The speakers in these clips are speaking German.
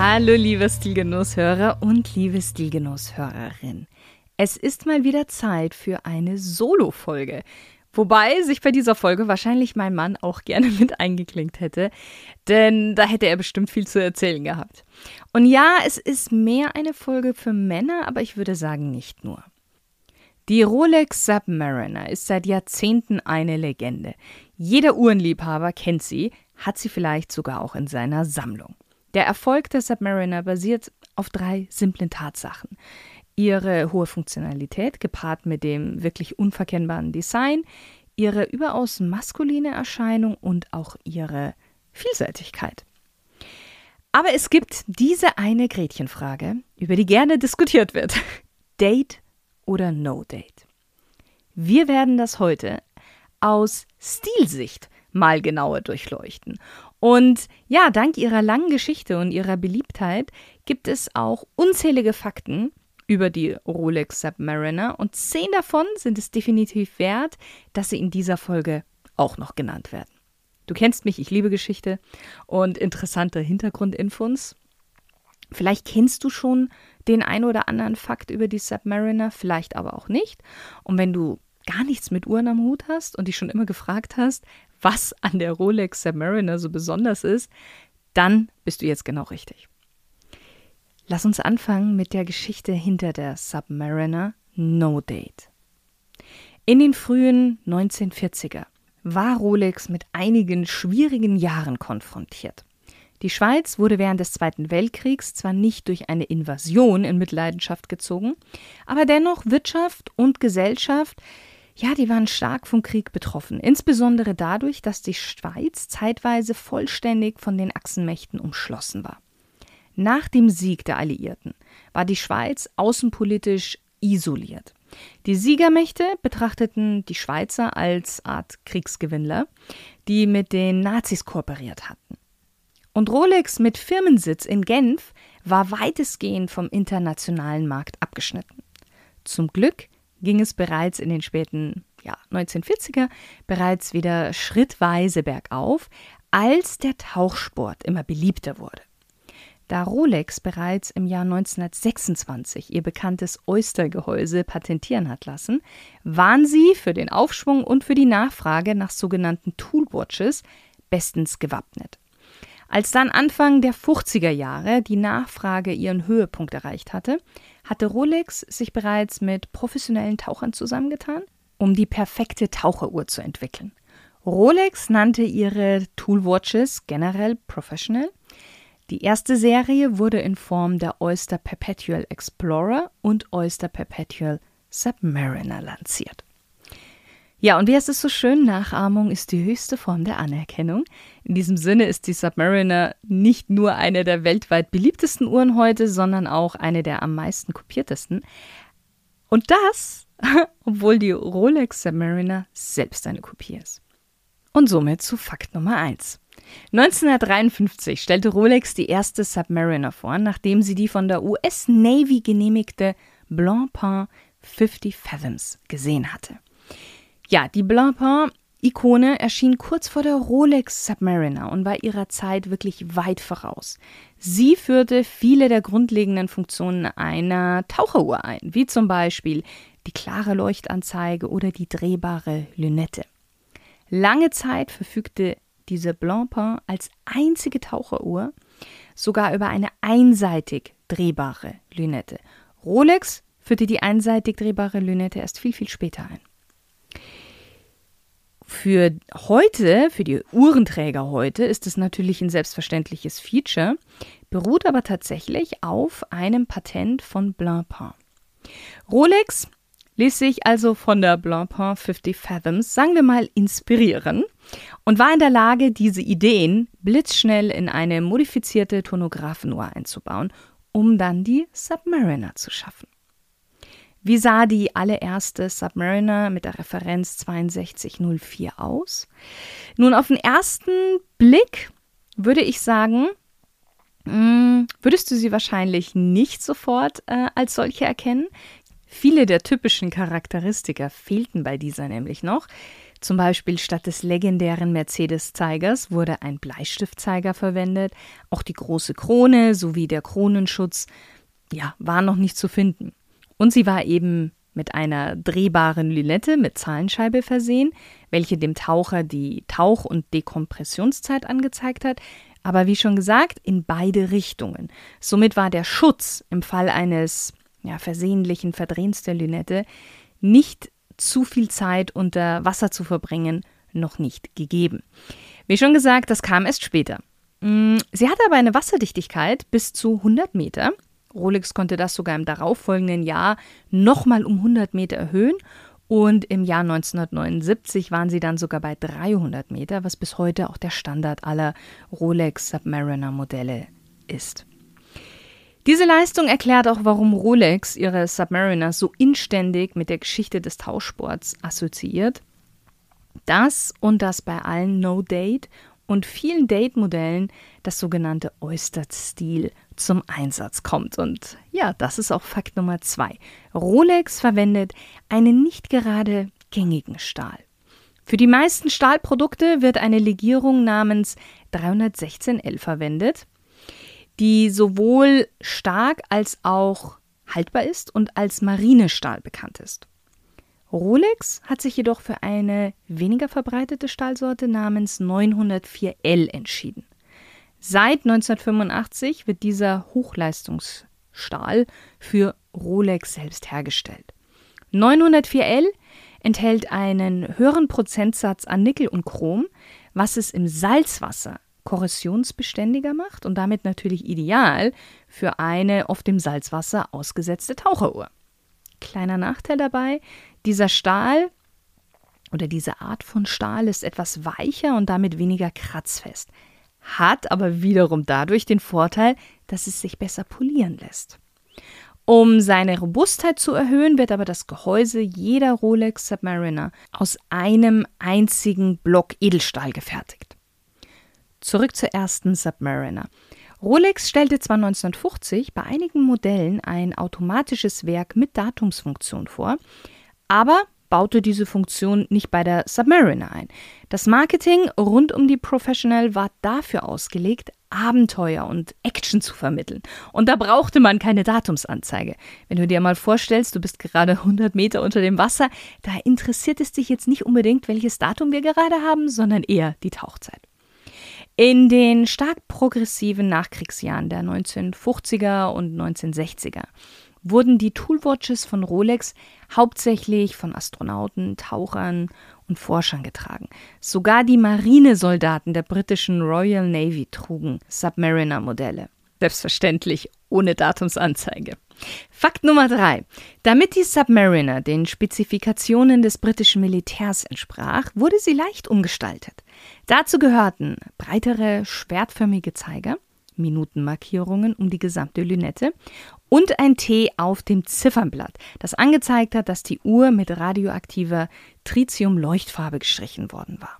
Hallo liebe Stilgenusshörer und liebe Stilgenusshörerin. Es ist mal wieder Zeit für eine Solo-Folge. Wobei sich bei dieser Folge wahrscheinlich mein Mann auch gerne mit eingeklinkt hätte, denn da hätte er bestimmt viel zu erzählen gehabt. Und ja, es ist mehr eine Folge für Männer, aber ich würde sagen nicht nur. Die Rolex Submariner ist seit Jahrzehnten eine Legende. Jeder Uhrenliebhaber kennt sie, hat sie vielleicht sogar auch in seiner Sammlung. Der Erfolg der Submariner basiert auf drei simplen Tatsachen. Ihre hohe Funktionalität gepaart mit dem wirklich unverkennbaren Design, ihre überaus maskuline Erscheinung und auch ihre Vielseitigkeit. Aber es gibt diese eine Gretchenfrage, über die gerne diskutiert wird. Date oder No Date? Wir werden das heute aus Stilsicht mal genauer durchleuchten und ja, dank ihrer langen Geschichte und ihrer Beliebtheit gibt es auch unzählige Fakten über die Rolex Submariner und zehn davon sind es definitiv wert, dass sie in dieser Folge auch noch genannt werden. Du kennst mich, ich liebe Geschichte und interessante Hintergrundinfos. Vielleicht kennst du schon den ein oder anderen Fakt über die Submariner, vielleicht aber auch nicht. Und wenn du gar nichts mit Uhren am Hut hast und dich schon immer gefragt hast, was an der Rolex Submariner so besonders ist, dann bist du jetzt genau richtig. Lass uns anfangen mit der Geschichte hinter der Submariner No Date. In den frühen 1940er war Rolex mit einigen schwierigen Jahren konfrontiert. Die Schweiz wurde während des Zweiten Weltkriegs zwar nicht durch eine Invasion in Mitleidenschaft gezogen, aber dennoch Wirtschaft und Gesellschaft ja, die waren stark vom Krieg betroffen, insbesondere dadurch, dass die Schweiz zeitweise vollständig von den Achsenmächten umschlossen war. Nach dem Sieg der Alliierten war die Schweiz außenpolitisch isoliert. Die Siegermächte betrachteten die Schweizer als Art Kriegsgewinnler, die mit den Nazis kooperiert hatten. Und Rolex mit Firmensitz in Genf war weitestgehend vom internationalen Markt abgeschnitten. Zum Glück ging es bereits in den späten ja, 1940er bereits wieder schrittweise bergauf, als der Tauchsport immer beliebter wurde. Da Rolex bereits im Jahr 1926 ihr bekanntes Oyster-Gehäuse patentieren hat lassen, waren sie für den Aufschwung und für die Nachfrage nach sogenannten Toolwatches bestens gewappnet. Als dann Anfang der 50er Jahre die Nachfrage ihren Höhepunkt erreicht hatte, hatte Rolex sich bereits mit professionellen Tauchern zusammengetan, um die perfekte Taucheruhr zu entwickeln. Rolex nannte ihre Toolwatches generell Professional. Die erste Serie wurde in Form der Oyster Perpetual Explorer und Oyster Perpetual Submariner lanciert. Ja, und wie heißt es so schön? Nachahmung ist die höchste Form der Anerkennung. In diesem Sinne ist die Submariner nicht nur eine der weltweit beliebtesten Uhren heute, sondern auch eine der am meisten kopiertesten. Und das, obwohl die Rolex Submariner selbst eine Kopie ist. Und somit zu Fakt Nummer 1. 1953 stellte Rolex die erste Submariner vor, nachdem sie die von der US Navy genehmigte Blancpain 50 Fathoms gesehen hatte. Ja, die Blancpain-Ikone erschien kurz vor der Rolex Submariner und war ihrer Zeit wirklich weit voraus. Sie führte viele der grundlegenden Funktionen einer Taucheruhr ein, wie zum Beispiel die klare Leuchtanzeige oder die drehbare Lünette. Lange Zeit verfügte diese Blancpain als einzige Taucheruhr sogar über eine einseitig drehbare Lünette. Rolex führte die einseitig drehbare Lünette erst viel, viel später ein. Für heute, für die Uhrenträger heute, ist es natürlich ein selbstverständliches Feature, beruht aber tatsächlich auf einem Patent von Blancpain. Rolex ließ sich also von der Blancpain 50 Fathoms, sagen wir mal, inspirieren und war in der Lage, diese Ideen blitzschnell in eine modifizierte Tonografenuhr einzubauen, um dann die Submariner zu schaffen. Wie sah die allererste Submariner mit der Referenz 6204 aus? Nun, auf den ersten Blick würde ich sagen, hm, würdest du sie wahrscheinlich nicht sofort äh, als solche erkennen. Viele der typischen Charakteristika fehlten bei dieser nämlich noch. Zum Beispiel statt des legendären Mercedes-Zeigers wurde ein Bleistiftzeiger verwendet. Auch die große Krone sowie der Kronenschutz ja, waren noch nicht zu finden. Und sie war eben mit einer drehbaren Lünette mit Zahlenscheibe versehen, welche dem Taucher die Tauch- und Dekompressionszeit angezeigt hat, aber wie schon gesagt, in beide Richtungen. Somit war der Schutz im Fall eines ja, versehentlichen Verdrehens der Lünette nicht zu viel Zeit unter Wasser zu verbringen, noch nicht gegeben. Wie schon gesagt, das kam erst später. Mm, sie hatte aber eine Wasserdichtigkeit bis zu 100 Meter. Rolex konnte das sogar im darauffolgenden Jahr nochmal um 100 Meter erhöhen und im Jahr 1979 waren sie dann sogar bei 300 Meter, was bis heute auch der Standard aller Rolex Submariner Modelle ist. Diese Leistung erklärt auch, warum Rolex ihre Submariner so inständig mit der Geschichte des Tauschsports assoziiert. Das und das bei allen No-Date und vielen Date-Modellen das sogenannte Oyster-Stil zum Einsatz kommt. Und ja, das ist auch Fakt Nummer zwei. Rolex verwendet einen nicht gerade gängigen Stahl. Für die meisten Stahlprodukte wird eine Legierung namens 316L verwendet die sowohl stark als auch haltbar ist und als Marinestahl bekannt ist. Rolex hat sich jedoch für eine weniger verbreitete Stahlsorte namens 904L entschieden. Seit 1985 wird dieser Hochleistungsstahl für Rolex selbst hergestellt. 904L enthält einen höheren Prozentsatz an Nickel und Chrom, was es im Salzwasser korrosionsbeständiger macht und damit natürlich ideal für eine auf dem Salzwasser ausgesetzte Taucheruhr. Kleiner Nachteil dabei, dieser Stahl oder diese Art von Stahl ist etwas weicher und damit weniger kratzfest, hat aber wiederum dadurch den Vorteil, dass es sich besser polieren lässt. Um seine Robustheit zu erhöhen, wird aber das Gehäuse jeder Rolex Submariner aus einem einzigen Block Edelstahl gefertigt. Zurück zur ersten Submariner. Rolex stellte zwar 1950 bei einigen Modellen ein automatisches Werk mit Datumsfunktion vor, aber baute diese Funktion nicht bei der Submariner ein. Das Marketing rund um die Professional war dafür ausgelegt, Abenteuer und Action zu vermitteln. Und da brauchte man keine Datumsanzeige. Wenn du dir mal vorstellst, du bist gerade 100 Meter unter dem Wasser, da interessiert es dich jetzt nicht unbedingt, welches Datum wir gerade haben, sondern eher die Tauchzeit. In den stark progressiven Nachkriegsjahren der 1950er und 1960er wurden die Toolwatches von Rolex hauptsächlich von Astronauten, Tauchern und Forschern getragen. Sogar die Marinesoldaten der britischen Royal Navy trugen Submariner-Modelle. Selbstverständlich ohne Datumsanzeige. Fakt Nummer drei. Damit die Submariner den Spezifikationen des britischen Militärs entsprach, wurde sie leicht umgestaltet. Dazu gehörten breitere, schwertförmige Zeiger, Minutenmarkierungen um die gesamte Lünette und ein T auf dem Ziffernblatt, das angezeigt hat, dass die Uhr mit radioaktiver Tritium-Leuchtfarbe gestrichen worden war.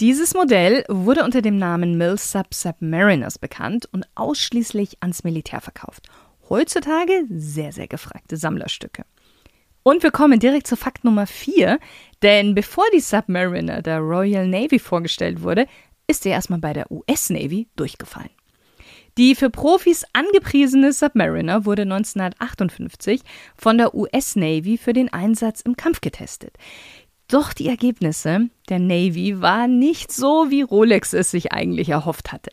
Dieses Modell wurde unter dem Namen Millsap Submariners bekannt und ausschließlich ans Militär verkauft. Heutzutage sehr, sehr gefragte Sammlerstücke. Und wir kommen direkt zu Fakt Nummer 4, denn bevor die Submariner der Royal Navy vorgestellt wurde, ist er erstmal bei der US Navy durchgefallen. Die für Profis angepriesene Submariner wurde 1958 von der US Navy für den Einsatz im Kampf getestet. Doch die Ergebnisse der Navy waren nicht so, wie Rolex es sich eigentlich erhofft hatte.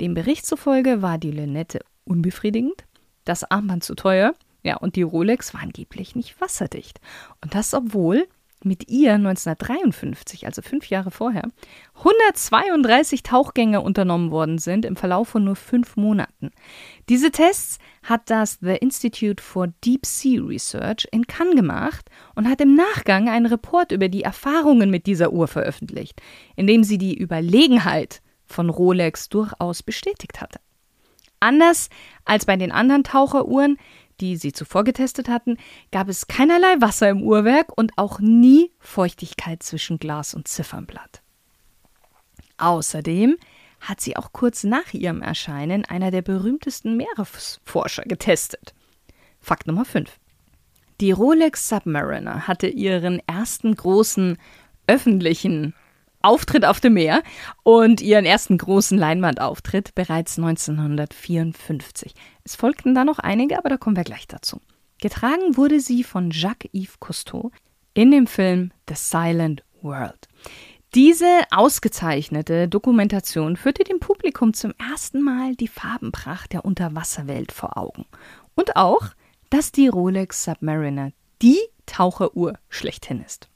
Dem Bericht zufolge war die Lünette unbefriedigend, das Armband zu teuer, ja, und die Rolex war angeblich nicht wasserdicht. Und das, obwohl mit ihr 1953, also fünf Jahre vorher, 132 Tauchgänge unternommen worden sind im Verlauf von nur fünf Monaten. Diese Tests hat das The Institute for Deep Sea Research in Cannes gemacht und hat im Nachgang einen Report über die Erfahrungen mit dieser Uhr veröffentlicht, in dem sie die Überlegenheit von Rolex durchaus bestätigt hatte. Anders als bei den anderen Taucheruhren, die sie zuvor getestet hatten, gab es keinerlei Wasser im Uhrwerk und auch nie Feuchtigkeit zwischen Glas und Ziffernblatt. Außerdem hat sie auch kurz nach ihrem Erscheinen einer der berühmtesten Meeresforscher getestet. Fakt Nummer 5. Die Rolex Submariner hatte ihren ersten großen öffentlichen Auftritt auf dem Meer und ihren ersten großen Leinwandauftritt bereits 1954. Es folgten da noch einige, aber da kommen wir gleich dazu. Getragen wurde sie von Jacques-Yves Cousteau in dem Film The Silent World. Diese ausgezeichnete Dokumentation führte dem Publikum zum ersten Mal die Farbenpracht der Unterwasserwelt vor Augen. Und auch, dass die Rolex Submariner die Taucheruhr schlechthin ist.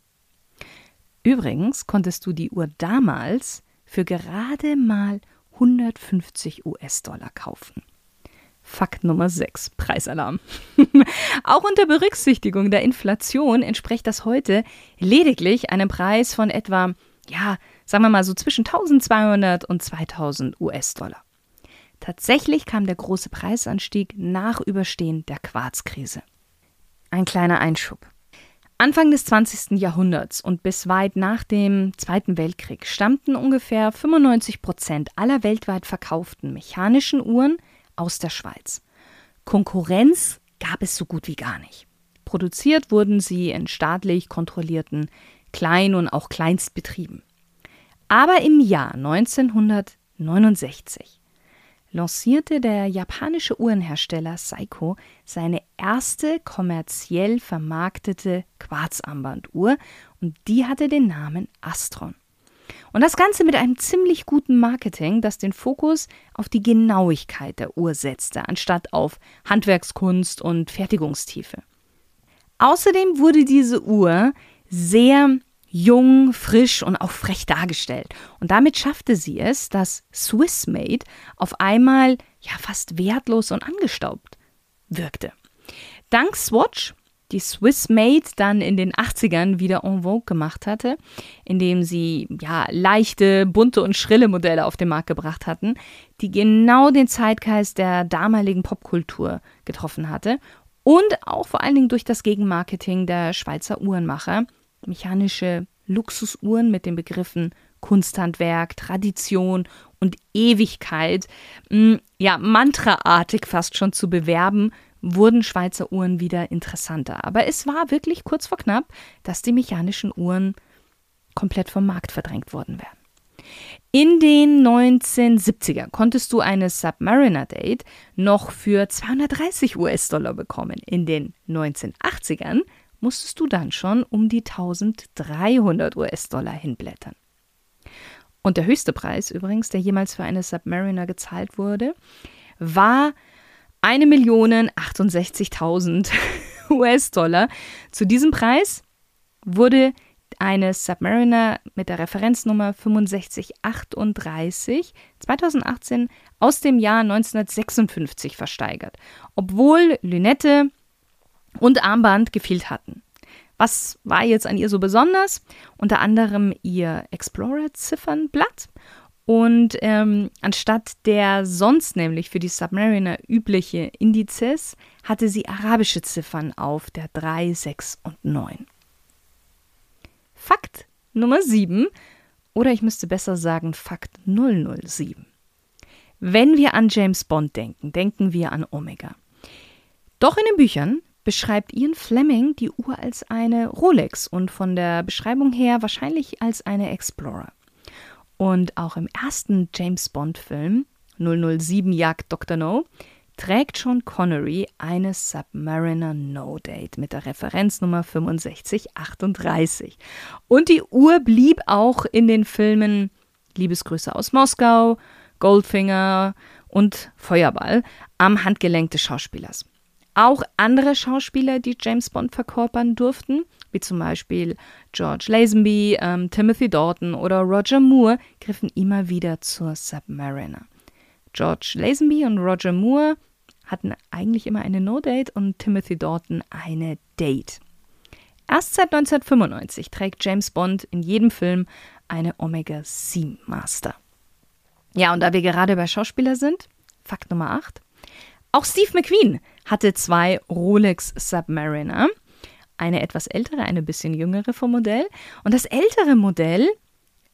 Übrigens konntest du die Uhr damals für gerade mal 150 US-Dollar kaufen. Fakt Nummer 6, Preisalarm. Auch unter Berücksichtigung der Inflation entspricht das heute lediglich einem Preis von etwa, ja, sagen wir mal so zwischen 1200 und 2000 US-Dollar. Tatsächlich kam der große Preisanstieg nach Überstehen der Quarzkrise. Ein kleiner Einschub. Anfang des 20. Jahrhunderts und bis weit nach dem Zweiten Weltkrieg stammten ungefähr 95 Prozent aller weltweit verkauften mechanischen Uhren aus der Schweiz. Konkurrenz gab es so gut wie gar nicht. Produziert wurden sie in staatlich kontrollierten Klein- und auch Kleinstbetrieben. Aber im Jahr 1969 lancierte der japanische Uhrenhersteller Seiko seine erste kommerziell vermarktete Quarzarmbanduhr und die hatte den Namen Astron. Und das Ganze mit einem ziemlich guten Marketing, das den Fokus auf die Genauigkeit der Uhr setzte, anstatt auf Handwerkskunst und Fertigungstiefe. Außerdem wurde diese Uhr sehr jung, frisch und auch frech dargestellt. Und damit schaffte sie es, dass Swissmade auf einmal ja fast wertlos und angestaubt wirkte. Dank Swatch, die Swissmade dann in den 80ern wieder en vogue gemacht hatte, indem sie ja leichte, bunte und schrille Modelle auf den Markt gebracht hatten, die genau den Zeitgeist der damaligen Popkultur getroffen hatte und auch vor allen Dingen durch das Gegenmarketing der Schweizer Uhrenmacher mechanische Luxusuhren mit den Begriffen Kunsthandwerk, Tradition und Ewigkeit, hm, ja, mantraartig fast schon zu bewerben, wurden Schweizer Uhren wieder interessanter. Aber es war wirklich kurz vor knapp, dass die mechanischen Uhren komplett vom Markt verdrängt worden wären. In den 1970er konntest du eine Submariner Date noch für 230 US-Dollar bekommen. In den 1980ern musstest du dann schon um die 1300 US-Dollar hinblättern. Und der höchste Preis übrigens, der jemals für eine Submariner gezahlt wurde, war 1.068.000 US-Dollar. Zu diesem Preis wurde eine Submariner mit der Referenznummer 6538 2018 aus dem Jahr 1956 versteigert, obwohl Lünette und Armband gefehlt hatten. Was war jetzt an ihr so besonders? Unter anderem ihr Explorer-Ziffernblatt. Und ähm, anstatt der sonst nämlich für die Submariner übliche Indizes hatte sie arabische Ziffern auf der 3, 6 und 9. Fakt Nummer 7, oder ich müsste besser sagen Fakt 007. Wenn wir an James Bond denken, denken wir an Omega. Doch in den Büchern beschreibt Ian Fleming die Uhr als eine Rolex und von der Beschreibung her wahrscheinlich als eine Explorer. Und auch im ersten James Bond-Film 007 Jagd Dr. No trägt Sean Connery eine Submariner No Date mit der Referenznummer 6538. Und die Uhr blieb auch in den Filmen Liebesgrüße aus Moskau, Goldfinger und Feuerball am Handgelenk des Schauspielers. Auch andere Schauspieler, die James Bond verkörpern durften, wie zum Beispiel George Lazenby, ähm, Timothy Dalton oder Roger Moore, griffen immer wieder zur Submariner. George Lazenby und Roger Moore hatten eigentlich immer eine No-Date und Timothy Dalton eine Date. Erst seit 1995 trägt James Bond in jedem Film eine Omega Seamaster. Ja, und da wir gerade bei Schauspieler sind, Fakt Nummer 8. Auch Steve McQueen hatte zwei Rolex Submariner. Eine etwas ältere, eine bisschen jüngere vom Modell. Und das ältere Modell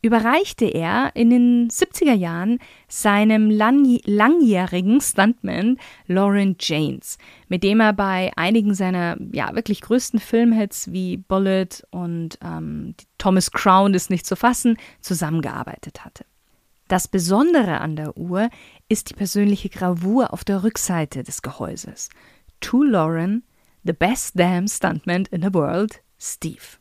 überreichte er in den 70er Jahren seinem lang langjährigen Stuntman Lauren Janes, mit dem er bei einigen seiner ja wirklich größten Filmhits wie Bullet und ähm, Thomas Crown ist nicht zu fassen zusammengearbeitet hatte. Das Besondere an der Uhr ist die persönliche Gravur auf der Rückseite des Gehäuses. To Lauren, the best damn stuntman in the world, Steve.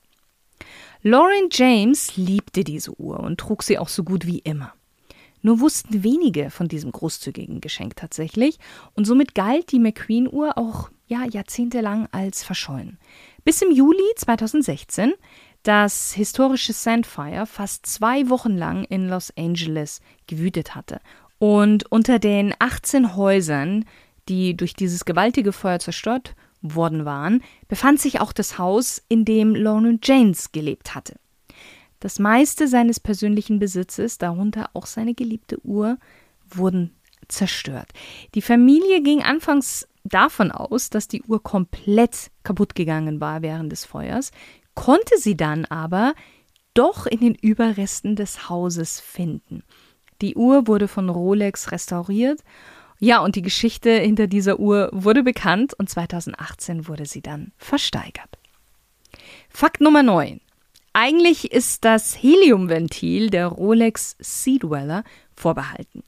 Lauren James liebte diese Uhr und trug sie auch so gut wie immer. Nur wussten wenige von diesem großzügigen Geschenk tatsächlich und somit galt die McQueen-Uhr auch ja, jahrzehntelang als verschollen. Bis im Juli 2016 das historische Sandfire fast zwei Wochen lang in Los Angeles gewütet hatte. Und unter den 18 Häusern, die durch dieses gewaltige Feuer zerstört worden waren, befand sich auch das Haus, in dem Lorne James gelebt hatte. Das meiste seines persönlichen Besitzes, darunter auch seine geliebte Uhr, wurden zerstört. Die Familie ging anfangs davon aus, dass die Uhr komplett kaputt gegangen war während des Feuers, konnte sie dann aber doch in den Überresten des Hauses finden. Die Uhr wurde von Rolex restauriert ja, und die Geschichte hinter dieser Uhr wurde bekannt und 2018 wurde sie dann versteigert. Fakt Nummer 9. Eigentlich ist das Heliumventil der Rolex Sea Dweller vorbehalten.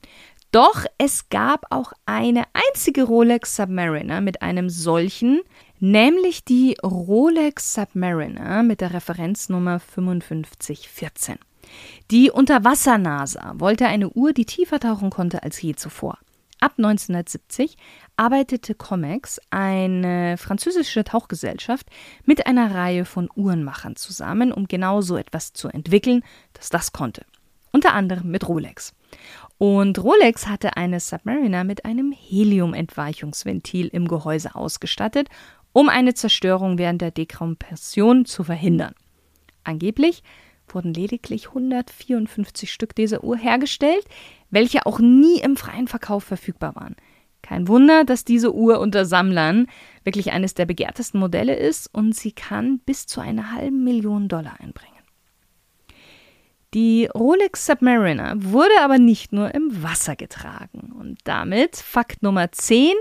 Doch es gab auch eine einzige Rolex Submariner mit einem solchen, nämlich die Rolex Submariner mit der Referenznummer 5514. Die Unterwasser-NASA wollte eine Uhr, die tiefer tauchen konnte als je zuvor. Ab 1970 arbeitete Comex, eine französische Tauchgesellschaft, mit einer Reihe von Uhrenmachern zusammen, um genau so etwas zu entwickeln, das das konnte. Unter anderem mit Rolex. Und Rolex hatte eine Submariner mit einem Heliumentweichungsventil im Gehäuse ausgestattet, um eine Zerstörung während der Dekompression zu verhindern. Angeblich wurden lediglich 154 Stück dieser Uhr hergestellt, welche auch nie im freien Verkauf verfügbar waren. Kein Wunder, dass diese Uhr unter Sammlern wirklich eines der begehrtesten Modelle ist und sie kann bis zu einer halben Million Dollar einbringen. Die Rolex Submariner wurde aber nicht nur im Wasser getragen und damit Fakt Nummer 10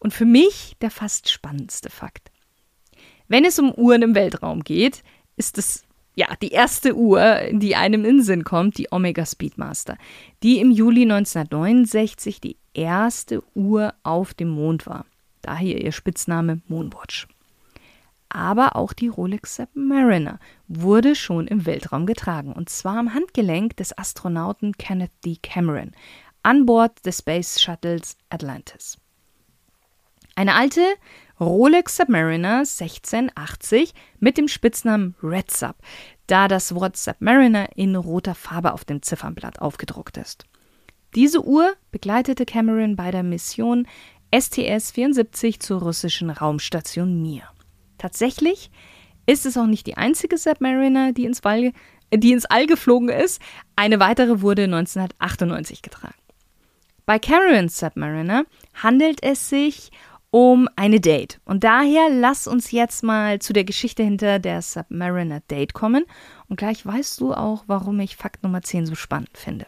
und für mich der fast spannendste Fakt. Wenn es um Uhren im Weltraum geht, ist es ja, die erste Uhr, die einem in Sinn kommt, die Omega Speedmaster, die im Juli 1969 die erste Uhr auf dem Mond war. Daher ihr Spitzname Moonwatch. Aber auch die Rolex Submariner wurde schon im Weltraum getragen, und zwar am Handgelenk des Astronauten Kenneth D. Cameron an Bord des Space Shuttles Atlantis. Eine alte Rolex Submariner 1680 mit dem Spitznamen Red Sub, da das Wort Submariner in roter Farbe auf dem Ziffernblatt aufgedruckt ist. Diese Uhr begleitete Cameron bei der Mission STS-74 zur russischen Raumstation Mir. Tatsächlich ist es auch nicht die einzige Submariner, die ins, All, die ins All geflogen ist. Eine weitere wurde 1998 getragen. Bei Camerons Submariner handelt es sich um um eine Date. Und daher lass uns jetzt mal zu der Geschichte hinter der Submariner Date kommen. Und gleich weißt du auch, warum ich Fakt Nummer 10 so spannend finde.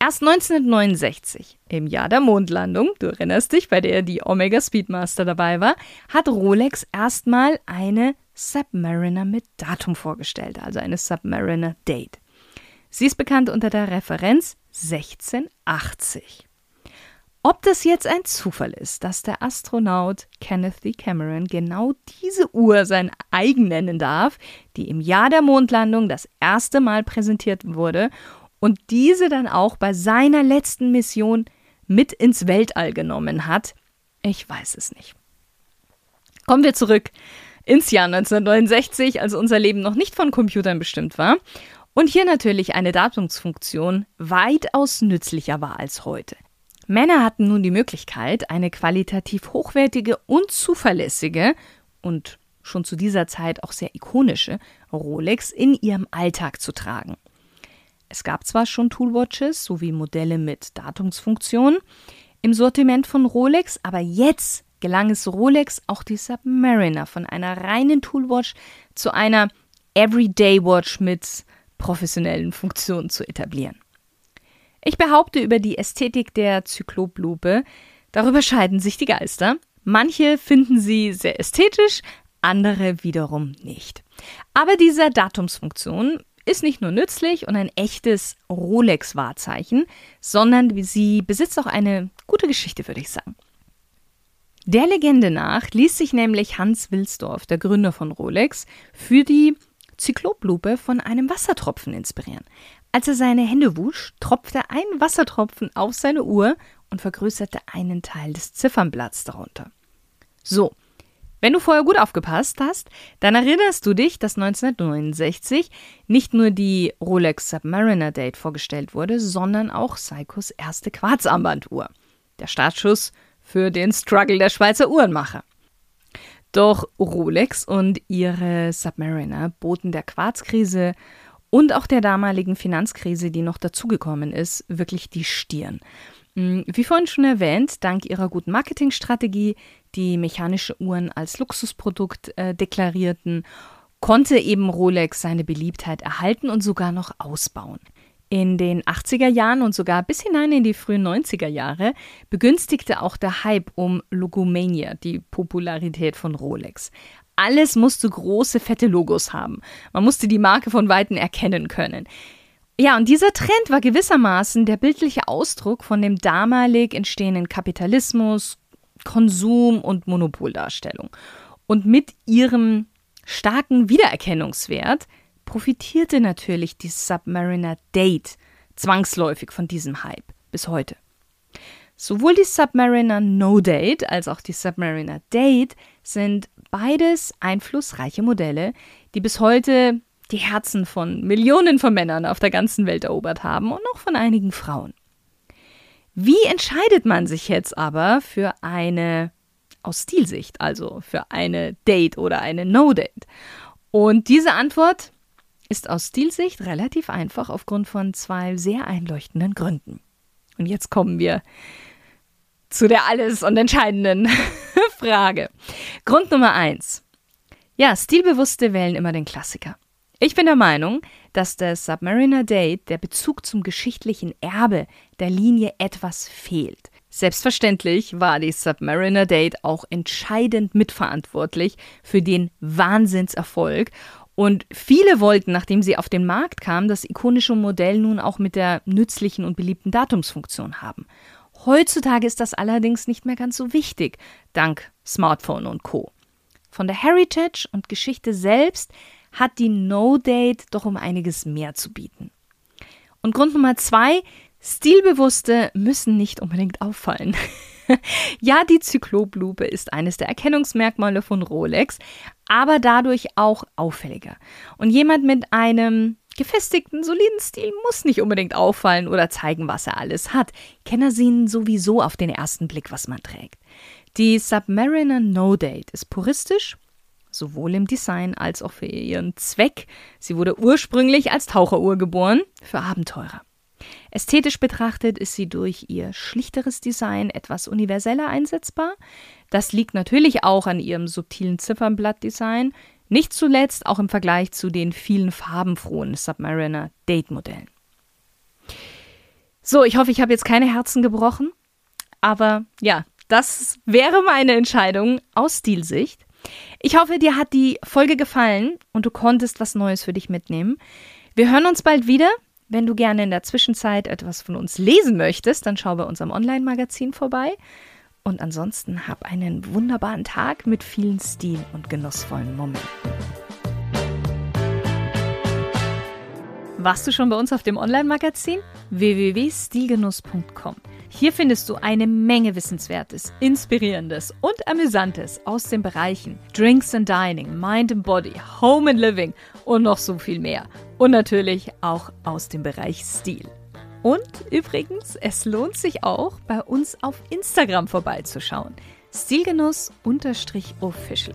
Erst 1969, im Jahr der Mondlandung, du erinnerst dich, bei der die Omega Speedmaster dabei war, hat Rolex erstmal eine Submariner mit Datum vorgestellt, also eine Submariner Date. Sie ist bekannt unter der Referenz 1680. Ob das jetzt ein Zufall ist, dass der Astronaut Kenneth D. Cameron genau diese Uhr sein eigen nennen darf, die im Jahr der Mondlandung das erste Mal präsentiert wurde und diese dann auch bei seiner letzten Mission mit ins Weltall genommen hat, ich weiß es nicht. Kommen wir zurück ins Jahr 1969, als unser Leben noch nicht von Computern bestimmt war. Und hier natürlich eine Datumsfunktion weitaus nützlicher war als heute. Männer hatten nun die Möglichkeit, eine qualitativ hochwertige und zuverlässige und schon zu dieser Zeit auch sehr ikonische Rolex in ihrem Alltag zu tragen. Es gab zwar schon Toolwatches sowie Modelle mit Datumsfunktion im Sortiment von Rolex, aber jetzt gelang es Rolex, auch die Submariner von einer reinen Toolwatch zu einer Everyday Watch mit professionellen Funktionen zu etablieren. Ich behaupte über die Ästhetik der Zykloplupe, darüber scheiden sich die Geister. Manche finden sie sehr ästhetisch, andere wiederum nicht. Aber diese Datumsfunktion ist nicht nur nützlich und ein echtes Rolex-Wahrzeichen, sondern sie besitzt auch eine gute Geschichte, würde ich sagen. Der Legende nach ließ sich nämlich Hans Wilsdorf, der Gründer von Rolex, für die Zykloplupe von einem Wassertropfen inspirieren. Als er seine Hände wusch, tropfte ein Wassertropfen auf seine Uhr und vergrößerte einen Teil des Ziffernblatts darunter. So, wenn du vorher gut aufgepasst hast, dann erinnerst du dich, dass 1969 nicht nur die Rolex Submariner Date vorgestellt wurde, sondern auch Seikos erste Quarzarmbanduhr. Der Startschuss für den Struggle der Schweizer Uhrenmacher. Doch Rolex und ihre Submariner boten der Quarzkrise und auch der damaligen Finanzkrise, die noch dazugekommen ist, wirklich die Stirn. Hm, wie vorhin schon erwähnt, dank ihrer guten Marketingstrategie, die mechanische Uhren als Luxusprodukt äh, deklarierten, konnte eben Rolex seine Beliebtheit erhalten und sogar noch ausbauen. In den 80er Jahren und sogar bis hinein in die frühen 90er Jahre begünstigte auch der Hype um Logomania die Popularität von Rolex. Alles musste große, fette Logos haben. Man musste die Marke von Weitem erkennen können. Ja, und dieser Trend war gewissermaßen der bildliche Ausdruck von dem damalig entstehenden Kapitalismus, Konsum und Monopoldarstellung. Und mit ihrem starken Wiedererkennungswert profitierte natürlich die Submariner Date zwangsläufig von diesem Hype bis heute. Sowohl die Submariner No Date als auch die Submariner Date sind beides einflussreiche Modelle, die bis heute die Herzen von Millionen von Männern auf der ganzen Welt erobert haben und auch von einigen Frauen. Wie entscheidet man sich jetzt aber für eine aus Stilsicht, also für eine Date oder eine No-Date? Und diese Antwort ist aus Stilsicht relativ einfach aufgrund von zwei sehr einleuchtenden Gründen. Und jetzt kommen wir zu der alles und entscheidenden Frage. Grund Nummer eins. Ja, Stilbewusste wählen immer den Klassiker. Ich bin der Meinung, dass der Submariner Date der Bezug zum geschichtlichen Erbe der Linie etwas fehlt. Selbstverständlich war die Submariner Date auch entscheidend mitverantwortlich für den Wahnsinnserfolg und viele wollten, nachdem sie auf den Markt kam, das ikonische Modell nun auch mit der nützlichen und beliebten Datumsfunktion haben. Heutzutage ist das allerdings nicht mehr ganz so wichtig, dank Smartphone und Co. Von der Heritage und Geschichte selbst hat die No-Date doch um einiges mehr zu bieten. Und Grund Nummer zwei, Stilbewusste müssen nicht unbedingt auffallen. ja, die Zykloplupe ist eines der Erkennungsmerkmale von Rolex, aber dadurch auch auffälliger. Und jemand mit einem gefestigten, soliden Stil muss nicht unbedingt auffallen oder zeigen, was er alles hat. Kenner sehen sowieso auf den ersten Blick, was man trägt. Die Submariner No Date ist puristisch, sowohl im Design als auch für ihren Zweck. Sie wurde ursprünglich als Taucheruhr geboren, für Abenteurer. Ästhetisch betrachtet ist sie durch ihr schlichteres Design etwas universeller einsetzbar. Das liegt natürlich auch an ihrem subtilen Ziffernblattdesign, nicht zuletzt auch im Vergleich zu den vielen farbenfrohen Submariner Date-Modellen. So, ich hoffe, ich habe jetzt keine Herzen gebrochen, aber ja, das wäre meine Entscheidung aus Stilsicht. Ich hoffe, dir hat die Folge gefallen und du konntest was Neues für dich mitnehmen. Wir hören uns bald wieder. Wenn du gerne in der Zwischenzeit etwas von uns lesen möchtest, dann schau bei unserem Online-Magazin vorbei. Und ansonsten hab einen wunderbaren Tag mit vielen Stil und genussvollen Momenten. Warst du schon bei uns auf dem Online-Magazin? www.stilgenuss.com. Hier findest du eine Menge Wissenswertes, Inspirierendes und Amüsantes aus den Bereichen Drinks and Dining, Mind and Body, Home and Living und noch so viel mehr. Und natürlich auch aus dem Bereich Stil. Und übrigens, es lohnt sich auch, bei uns auf Instagram vorbeizuschauen. Stilgenuss-official.